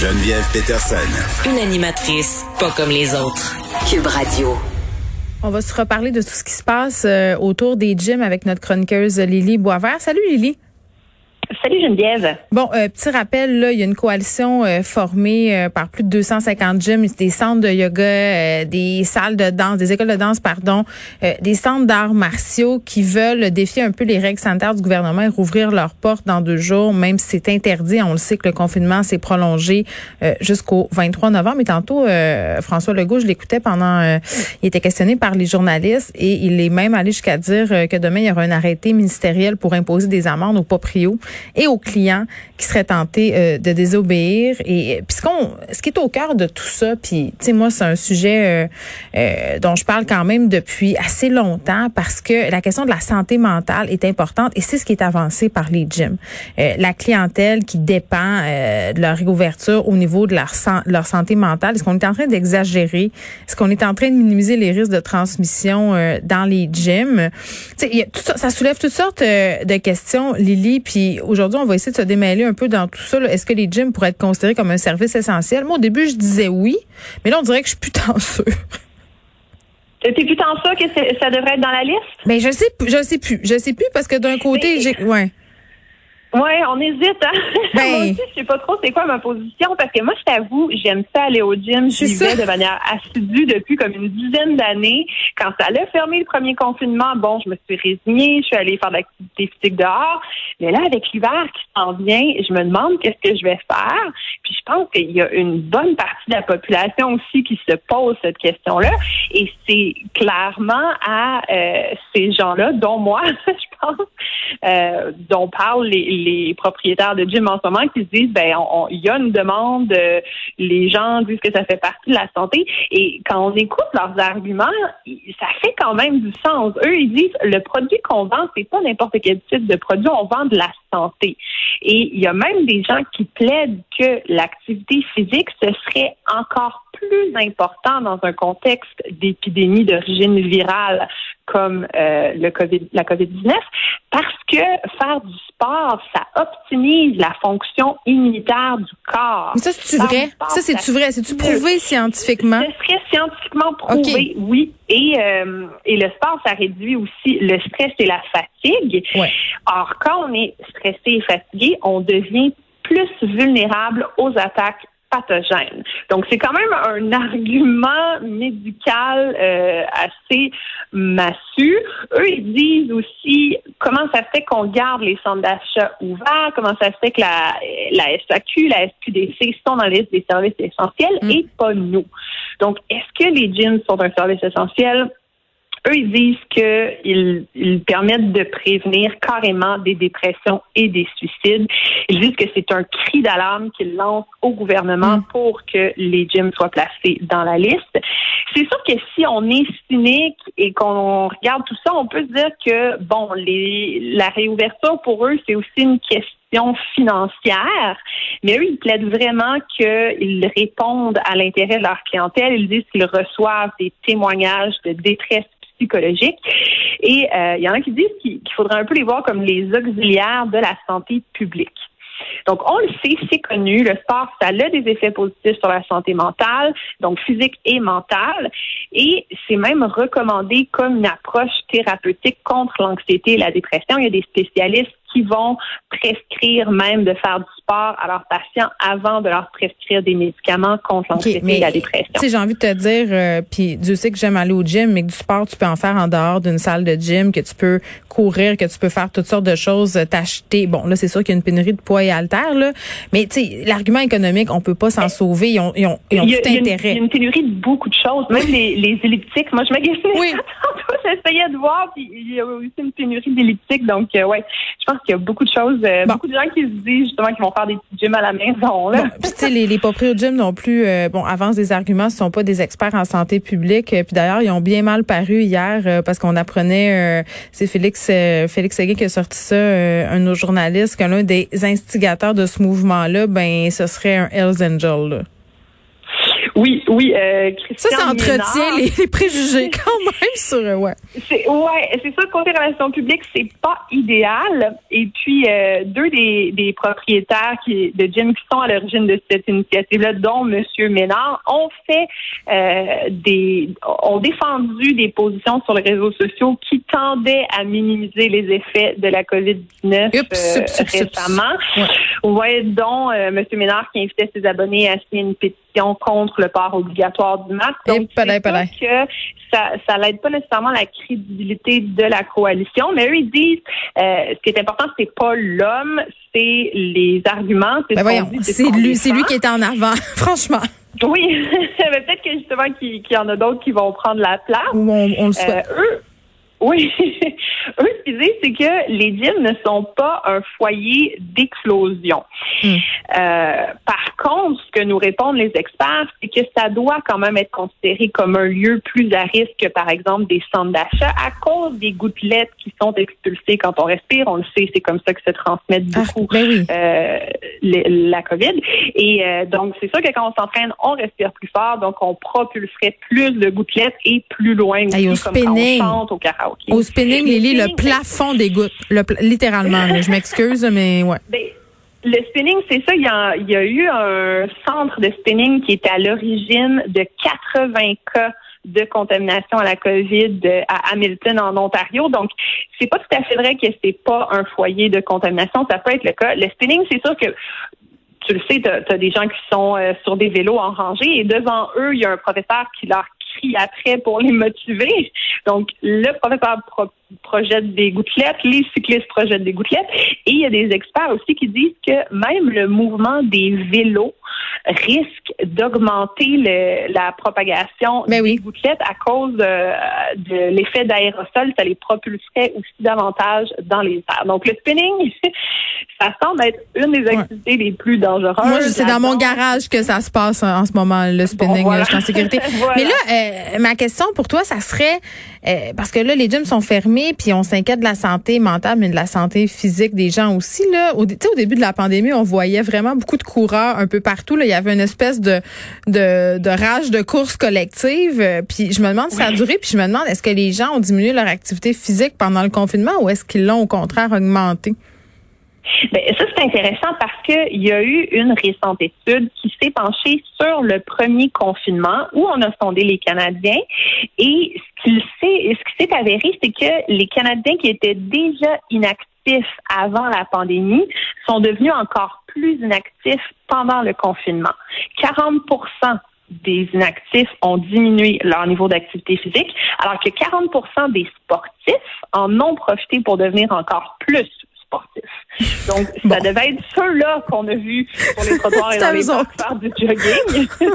Geneviève Peterson. Une animatrice pas comme les autres. Cube Radio. On va se reparler de tout ce qui se passe euh, autour des gyms avec notre chroniqueuse Lily Boisvert. Salut Lily. Salut Geneviève. Bon, euh, petit rappel, là, il y a une coalition euh, formée euh, par plus de 250 gyms, des centres de yoga, des salles de danse, des écoles de danse, pardon, des centres d'arts martiaux qui veulent défier un peu les règles sanitaires du gouvernement et rouvrir leurs portes dans deux jours, même si c'est interdit. On le sait que le confinement s'est prolongé jusqu'au 23 novembre. Et tantôt, François Legault, je l'écoutais pendant, il était questionné par les journalistes et il est même allé jusqu'à dire que demain, il y aura un arrêté ministériel pour imposer des amendes aux proprios et aux clients qui seraient tentés euh, de désobéir. Et euh, puis ce, qu'on, ce qui est au cœur de tout ça, puis tu sais moi c'est un sujet euh, dont je parle quand même depuis assez longtemps parce que la question de la santé mentale est importante et c'est ce qui est avancé par les gyms. la clientèle qui dépend de leur réouverture au niveau de leur, leur santé mentale. Est-ce qu'on est en train d'exagérer? Est-ce qu'on est en train de minimiser les risques de transmission dans les gyms? Tu sais, ça, ça soulève toutes sortes de questions, Lily. Puis on va essayer de se démêler un peu dans tout ça. Est-ce que les gyms pourraient être considérés comme un service essentiel? Moi, au début, je disais oui, mais là, on dirait que je suis plus sûre. T'es plus tant sûr que ça devrait être dans la liste? Mais ben, je sais, je sais plus. Je sais plus parce que d'un côté, j'ai, ouais. Oui, on hésite. Hein? Ben... moi aussi, je sais pas trop c'est quoi ma position parce que moi, je t'avoue, j'aime ça aller au gym. Je vais de manière assidue depuis comme une dizaine d'années. Quand ça allait fermer le premier confinement, bon, je me suis résignée, je suis allée faire de l'activité physique dehors. Mais là, avec l'hiver qui s'en vient, je me demande qu'est-ce que je vais faire. Puis je pense qu'il y a une bonne partie de la population aussi qui se pose cette question-là. Et c'est clairement à euh, ces gens-là, dont moi, je pense, euh, dont parlent les les propriétaires de gym en ce moment qui se disent ben il y a une demande, euh, les gens disent que ça fait partie de la santé et quand on écoute leurs arguments, ça fait quand même du sens. Eux ils disent le produit qu'on vend c'est pas n'importe quel type de produit, on vend de la santé. Et il y a même des gens qui plaident que l'activité physique ce serait encore plus important dans un contexte d'épidémie d'origine virale comme euh, le COVID, la COVID-19 parce que faire du sport, ça optimise la fonction immunitaire du corps. Mais ça, c'est-tu vrai? ça, c'est-tu vrai? C'est-tu prouvé scientifiquement? Ce serait scientifiquement prouvé, oui. Et, euh, et le sport, ça réduit aussi le stress et la fatigue. Or, quand on est stressé et fatigué, on devient plus vulnérable aux attaques pathogène. Donc, c'est quand même un argument médical euh, assez massu. Eux, ils disent aussi comment ça fait qu'on garde les centres d'achat ouverts, comment ça fait que la, la SAQ, la SQDC sont dans la liste des services essentiels mm. et pas nous. Donc, est-ce que les gyms sont un service essentiel? Eux, ils disent qu'ils ils permettent de prévenir carrément des dépressions et des suicides. Ils disent que c'est un cri d'alarme qu'ils lancent au gouvernement mm. pour que les gyms soient placés dans la liste. C'est sûr que si on est cynique et qu'on regarde tout ça, on peut se dire que, bon, les, la réouverture pour eux, c'est aussi une question financière, mais eux, ils plaident vraiment qu'ils répondent à l'intérêt de leur clientèle. Ils disent qu'ils reçoivent des témoignages de détresse psychologique. Et euh, il y en a qui disent qu'il faudrait un peu les voir comme les auxiliaires de la santé publique. Donc, on le sait, c'est connu, le sport, ça a des effets positifs sur la santé mentale, donc physique et mentale, et c'est même recommandé comme une approche thérapeutique contre l'anxiété et la dépression. Il y a des spécialistes qui vont prescrire même de faire du à leurs patients avant de leur prescrire des médicaments contre l'anxiété et la dépression. Tu sais, j'ai envie de te dire, euh, puis Dieu sait que j'aime aller au gym, mais que du sport, tu peux en faire en dehors d'une salle de gym, que tu peux courir, que tu peux faire toutes sortes de choses, euh, t'acheter. Bon, là, c'est sûr qu'il y a une pénurie de poids et haltères, là, mais tu sais, l'argument économique, on peut pas s'en sauver. Ils ont, ils ont, ils ont tout intérêt. Il y a une pénurie de beaucoup de choses, même les, les elliptiques. Moi, je me Oui. J'essayais de voir, puis il y a aussi une pénurie d'elliptiques, donc euh, ouais, je pense qu'il y a beaucoup de choses, euh, beaucoup de gens qui se disent justement qu'ils vont faire des petits gyms à la maison. Les, les propriétaires de gym non plus, euh, bon, avancent des arguments, ce sont pas des experts en santé publique. Puis d'ailleurs, ils ont bien mal paru hier parce qu'on apprenait, c'est Félix Félix Seguin qui a sorti ça, un de nos journalistes, que l'un des instigateurs de ce mouvement-là, ben, ce serait un Hells Angel. Là. Oui, oui. Euh, ça, ça entretient les, préjugés quand même sur euh, ouais. C'est ouais, c'est ça. Côté relations publiques, c'est pas idéal. Et puis euh, deux des, des propriétaires qui de gym qui sont à l'origine de cette initiative-là, dont Monsieur Ménard, ont fait euh, des ont défendu des positions sur les réseaux sociaux qui tendaient à minimiser les effets de la COVID-19 récemment. Ouais. Dont Monsieur Ménard qui invitait ses abonnés à signer une pétition contre le port obligatoire du masque. Donc, c'est que ça, ça n'aide pas nécessairement la crédibilité de la coalition, mais eux, ils disent, euh, ce qui est important, c'est pas l'homme, c'est les arguments. C'est ben lui, c'est lui qui est en avant, franchement. Oui, peut-être que justement qu'il y en a d'autres qui vont prendre la place. on, on le souhaite. Euh, eux, oui. Eux, ce qu'ils disent, c'est que les gyms ne sont pas un foyer d'explosion. Hmm. Euh, par contre, ce que nous répondent les experts, c'est que ça doit quand même être considéré comme un lieu plus à risque que, par exemple, des centres d'achat à cause des gouttelettes qui sont expulsées quand on respire. On le sait, c'est comme ça que se transmet ah, beaucoup ben euh, la COVID. Et euh, donc, c'est sûr que quand on s'entraîne, on respire plus fort, donc on propulserait plus de gouttelettes et plus loin aussi, comme quand on chante au karaoké. Au spinning, Lily, le plafond des gouttes, littéralement. je m'excuse, mais ouais. Ben, le spinning, c'est ça. Il y, a, eu un centre de spinning qui était à l'origine de 80 cas de contamination à la COVID à Hamilton, en Ontario. Donc, c'est pas tout à fait vrai que c'est pas un foyer de contamination. Ça peut être le cas. Le spinning, c'est sûr que tu le sais, tu as, des gens qui sont euh, sur des vélos en rangée et devant eux, il y a un professeur qui leur crie après pour les motiver. Donc, le professeur projette des gouttelettes, les cyclistes projettent des gouttelettes. Et il y a des experts aussi qui disent que même le mouvement des vélos risque d'augmenter la propagation ben des gouttelettes à cause de, l'effet d'aérosol. Ça les propulserait aussi davantage dans les airs. Donc, le spinning, ça semble être une des activités les plus dangereuses. Moi, c'est dans mon garage que ça se passe en ce moment, le spinning. je suis en sécurité. Mais là, euh, ma question pour toi, ça serait, euh, parce que là, les gyms sont fermés, puis on s'inquiète de la santé mentale, mais de la santé physique des gens aussi. Là. Au, au début de la pandémie, on voyait vraiment beaucoup de coureurs un peu partout. Là. Il y avait une espèce de, de, de rage de course collective. Euh, puis je me demande si ça a duré, puis je me demande, est-ce que les gens ont diminué leur activité physique pendant le confinement ou est-ce qu'ils l'ont au contraire augmenté? Ben, ça, c'est intéressant parce qu'il y a eu une récente étude qui s'est penchée sur le premier confinement où on a sondé les Canadiens. Et ce qui s'est avéré, c'est que les Canadiens qui étaient déjà inactifs avant la pandémie sont devenus encore plus inactifs pendant le confinement. 40% des inactifs ont diminué leur niveau d'activité physique, alors que 40% des sportifs en ont profité pour devenir encore plus donc, ça devait être ceux-là qu'on a vus sur les trottoirs et dans les faire du jogging.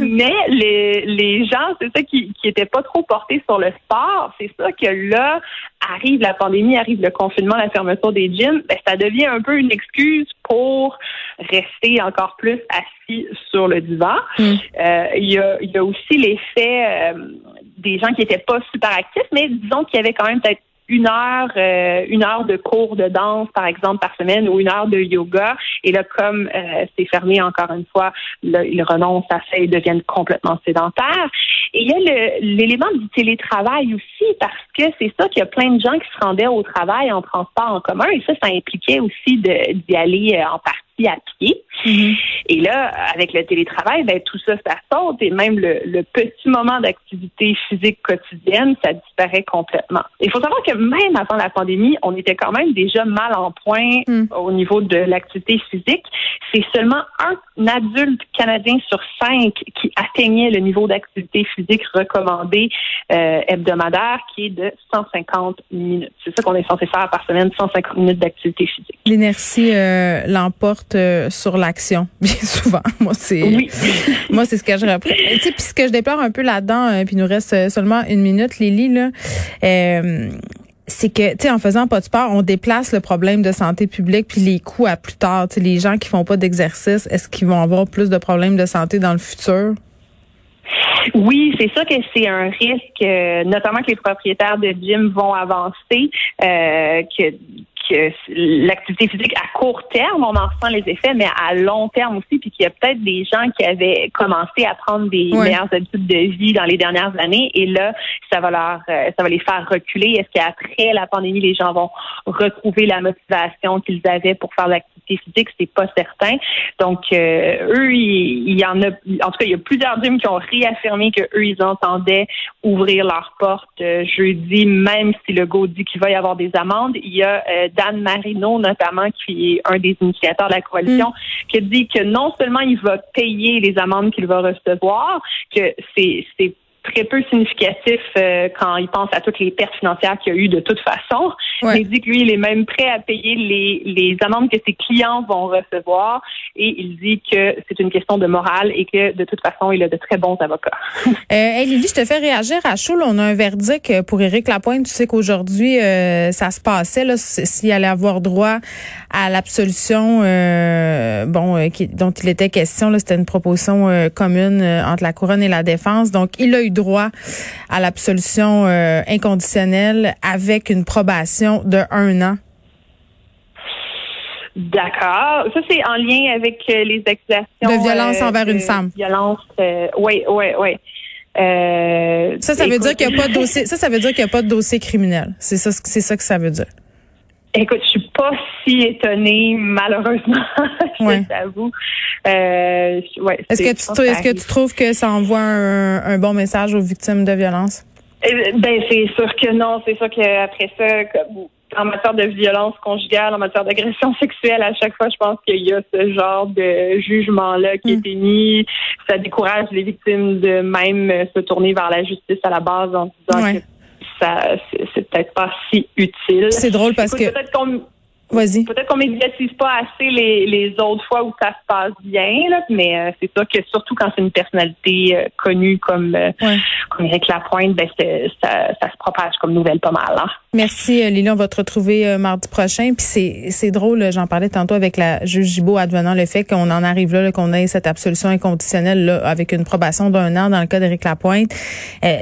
Mais les, les gens, c'est ça qui qui étaient pas trop portés sur le sport. C'est ça que là arrive la pandémie, arrive le confinement, la fermeture des gyms. Ben, ça devient un peu une excuse pour rester encore plus assis sur le divan. Mm. Euh, il y, a, y a aussi l'effet euh, des gens qui étaient pas super actifs, mais disons qu'il y avait quand même peut-être une heure, euh, une heure de cours de danse, par exemple, par semaine ou une heure de yoga. Et là, comme euh, c'est fermé encore une fois, là, ils renoncent à ça et deviennent complètement sédentaires. Et il y a l'élément du télétravail aussi, parce que c'est ça qu'il y a plein de gens qui se rendaient au travail en transport en commun. Et ça, ça impliquait aussi d'y aller euh, en partie à pied. Mm-hmm. Et là, avec le télétravail, ben, tout ça, ça saute et même le, petit moment d'activité physique quotidienne, ça disparaît complètement. Il faut savoir que même avant la pandémie, on était quand même déjà mal en point mm. au niveau de l'activité physique. C'est seulement un adulte canadien sur cinq qui atteignait le niveau d'activité physique recommandé euh, hebdomadaire, qui est de 150 minutes. C'est ça qu'on est censé faire par semaine, 150 minutes d'activité physique. L'inertie euh, l'emporte euh, sur l'action, bien souvent. Moi, c'est moi, c'est ce que je reprends. Tu sais, puis ce que je déplore un peu là-dedans, euh, puis il nous reste euh, seulement une minute, Lily, là. c'est que, tu sais, en faisant pas de sport, on déplace le problème de santé publique puis les coûts à plus tard. Tu sais, les gens qui font pas d'exercice, est-ce qu'ils vont avoir plus de problèmes de santé dans le futur? Oui, c'est sûr que c'est un risque, notamment que les propriétaires de gym vont avancer, que l'activité physique à court terme, on en ressent les effets, mais à long terme aussi, puis qu'il y a peut-être des gens qui avaient commencé à prendre des meilleures habitudes de vie dans les dernières années, et là, ça va leur, euh, ça va les faire reculer. Est-ce qu'après la pandémie, les gens vont retrouver la motivation qu'ils avaient pour faire l'activité physique? C'est pas certain. Donc, euh, eux, il, y en a, en tout cas, il y a plusieurs gyms qui ont réaffirmé que eux, ils entendaient ouvrir leurs portes euh, jeudi, même si le go dit qu'il va y avoir des amendes. Il y a Dan Marino, notamment, qui est un des initiateurs de la coalition, mm. qui dit que non seulement il va payer les amendes qu'il va recevoir, que c'est très peu significatif euh, quand il pense à toutes les pertes financières qu'il y a eu de toute façon. Il dit que lui, il est même prêt à payer les, les amendes que ses clients vont recevoir et il dit que c'est une question de morale et que de toute façon, il a de très bons avocats. euh, hey Lily, je te fais réagir à chaud. on a un verdict pour Éric Lapointe. Tu sais qu'aujourd'hui, euh, ça se passait là s'il allait avoir droit à l'absolution euh, bon euh, qui, dont il était question. C'était une proposition commune entre la couronne et la défense. Donc, il a eu droit à l'absolution euh, inconditionnelle avec une probation de un an. D'accord. Ça, c'est en lien avec euh, les accusations. De violence euh, envers une femme. Violence, oui, oui, oui. ça, ça veut dire qu'il n'y a pas de dossier. Ça, ça veut dire qu'il n'y a pas de dossier criminel. C'est ça, c'est ça que ça veut dire. Écoute, je suis pas si étonnée, malheureusement, je t'avoue. Euh, ouais, est-ce que tu est-ce que tu trouves que ça envoie un, bon message aux victimes de violence? Eh, ben c'est sûr que non. C'est sûr qu'après ça, en matière de violence conjugale, en matière d'agression sexuelle, à chaque fois, je pense qu'il y a ce genre de jugement-là qui est hmm. émis. Ça décourage les victimes de même se tourner vers la justice à la base en disant que ça c'est peut-être pas si utile. C'est drôle parce que Vas-y. Peut-être qu'on médiatise pas assez les, les autres fois où ça se passe bien, là, mais euh, c'est sûr que surtout quand c'est une personnalité euh, connue comme, euh, comme Eric Lapointe, ben ça, ça, se propage comme nouvelle pas mal. Hein. Merci Lily, on va te retrouver mardi prochain. Puis c'est, c'est drôle, j'en parlais tantôt avec la juge Gibault advenant le fait qu'on en arrive là, qu'on ait cette absolution inconditionnelle là, avec une probation d'un an dans le cas d'Éric Lapointe.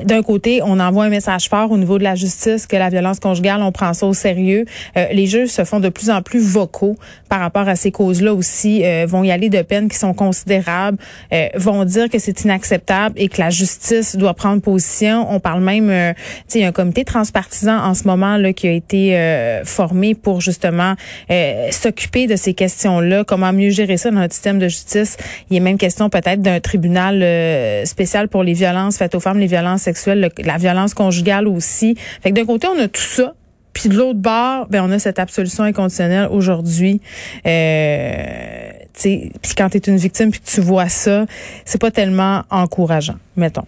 d'un côté, on envoie un message fort au niveau de la justice que la violence conjugale, on prend ça au sérieux. les juges se font de plus en plus vocaux par rapport à ces causes-là aussi, euh, vont y aller de peines qui sont considérables, euh, vont dire que c'est inacceptable et que la justice doit prendre position. On parle même, euh, tu sais, un comité transpartisan en ce moment là qui a été formé pour justement s'occuper de ces questions-là, comment mieux gérer ça dans notre système de justice? Il a même question peut-être d'un tribunal spécial pour les violences faites aux femmes, les violences sexuelles, la violence conjugale aussi. Fait que d'un côté, on a tout ça. Puis de l'autre bord, ben on a cette absolution inconditionnelle aujourd'hui. Euh, puis quand tu es une victime puis que tu vois ça, c'est pas tellement encourageant, mettons.